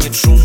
Get drunk.